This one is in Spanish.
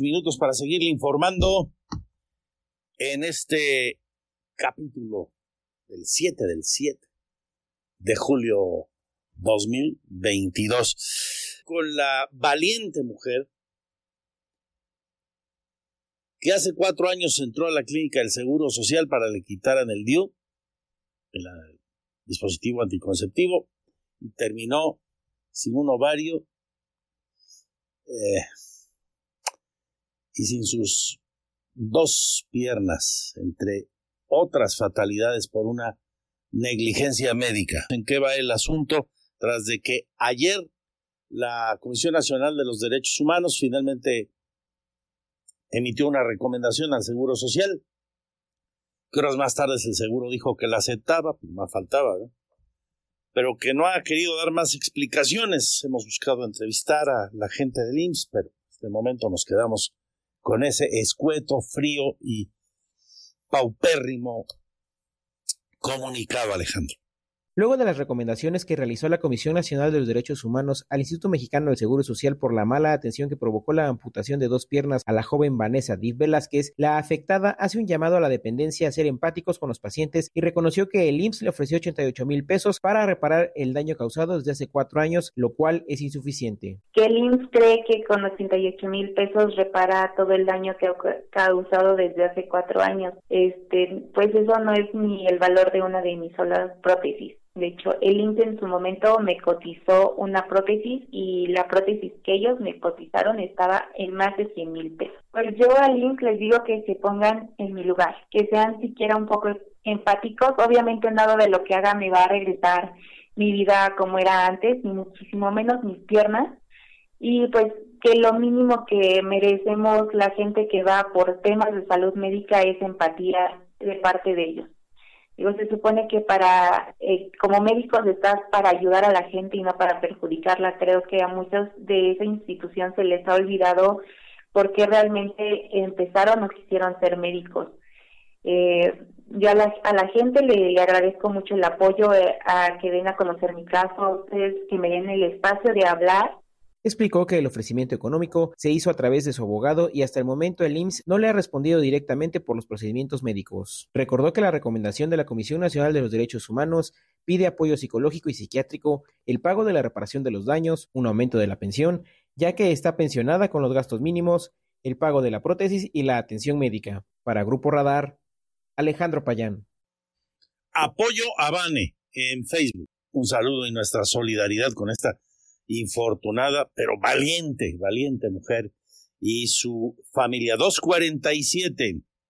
minutos para seguirle informando en este capítulo del 7 del 7 de julio 2022 con la valiente mujer que hace cuatro años entró a la clínica del Seguro Social para le quitaran el DIU, el dispositivo anticonceptivo, y terminó sin un ovario eh, y sin sus dos piernas, entre otras fatalidades por una negligencia médica. ¿En qué va el asunto? Tras de que ayer la Comisión Nacional de los Derechos Humanos finalmente emitió una recomendación al Seguro Social, que horas más tarde el Seguro dijo que la aceptaba, pues más faltaba, pero que no ha querido dar más explicaciones. Hemos buscado entrevistar a la gente del IMSS, pero de momento nos quedamos con ese escueto, frío y paupérrimo comunicado, Alejandro. Luego de las recomendaciones que realizó la Comisión Nacional de los Derechos Humanos al Instituto Mexicano del Seguro Social por la mala atención que provocó la amputación de dos piernas a la joven Vanessa Div Velázquez, la afectada hace un llamado a la dependencia a ser empáticos con los pacientes y reconoció que el IMSS le ofreció 88 mil pesos para reparar el daño causado desde hace cuatro años, lo cual es insuficiente. Que el IMSS cree que con 88 mil pesos repara todo el daño que ha causado desde hace cuatro años. Este, pues eso no es ni el valor de una de mis solas prótesis. De hecho, el INSS en su momento me cotizó una prótesis y la prótesis que ellos me cotizaron estaba en más de 100 mil pesos. Pues yo al INSS les digo que se pongan en mi lugar, que sean siquiera un poco empáticos. Obviamente, nada de lo que haga me va a regresar mi vida como era antes, ni muchísimo menos mis piernas. Y pues que lo mínimo que merecemos la gente que va por temas de salud médica es empatía de parte de ellos. Digo, se supone que para, eh, como médicos estás para ayudar a la gente y no para perjudicarla. Creo que a muchos de esa institución se les ha olvidado por qué realmente empezaron o quisieron ser médicos. Eh, yo a la, a la gente le, agradezco mucho el apoyo eh, a que den a conocer mi caso, a ustedes que me den el espacio de hablar Explicó que el ofrecimiento económico se hizo a través de su abogado y hasta el momento el IMSS no le ha respondido directamente por los procedimientos médicos. Recordó que la recomendación de la Comisión Nacional de los Derechos Humanos pide apoyo psicológico y psiquiátrico, el pago de la reparación de los daños, un aumento de la pensión, ya que está pensionada con los gastos mínimos, el pago de la prótesis y la atención médica. Para Grupo Radar, Alejandro Payán. Apoyo a Bane en Facebook. Un saludo y nuestra solidaridad con esta infortunada, pero valiente, valiente mujer y su familia. 247.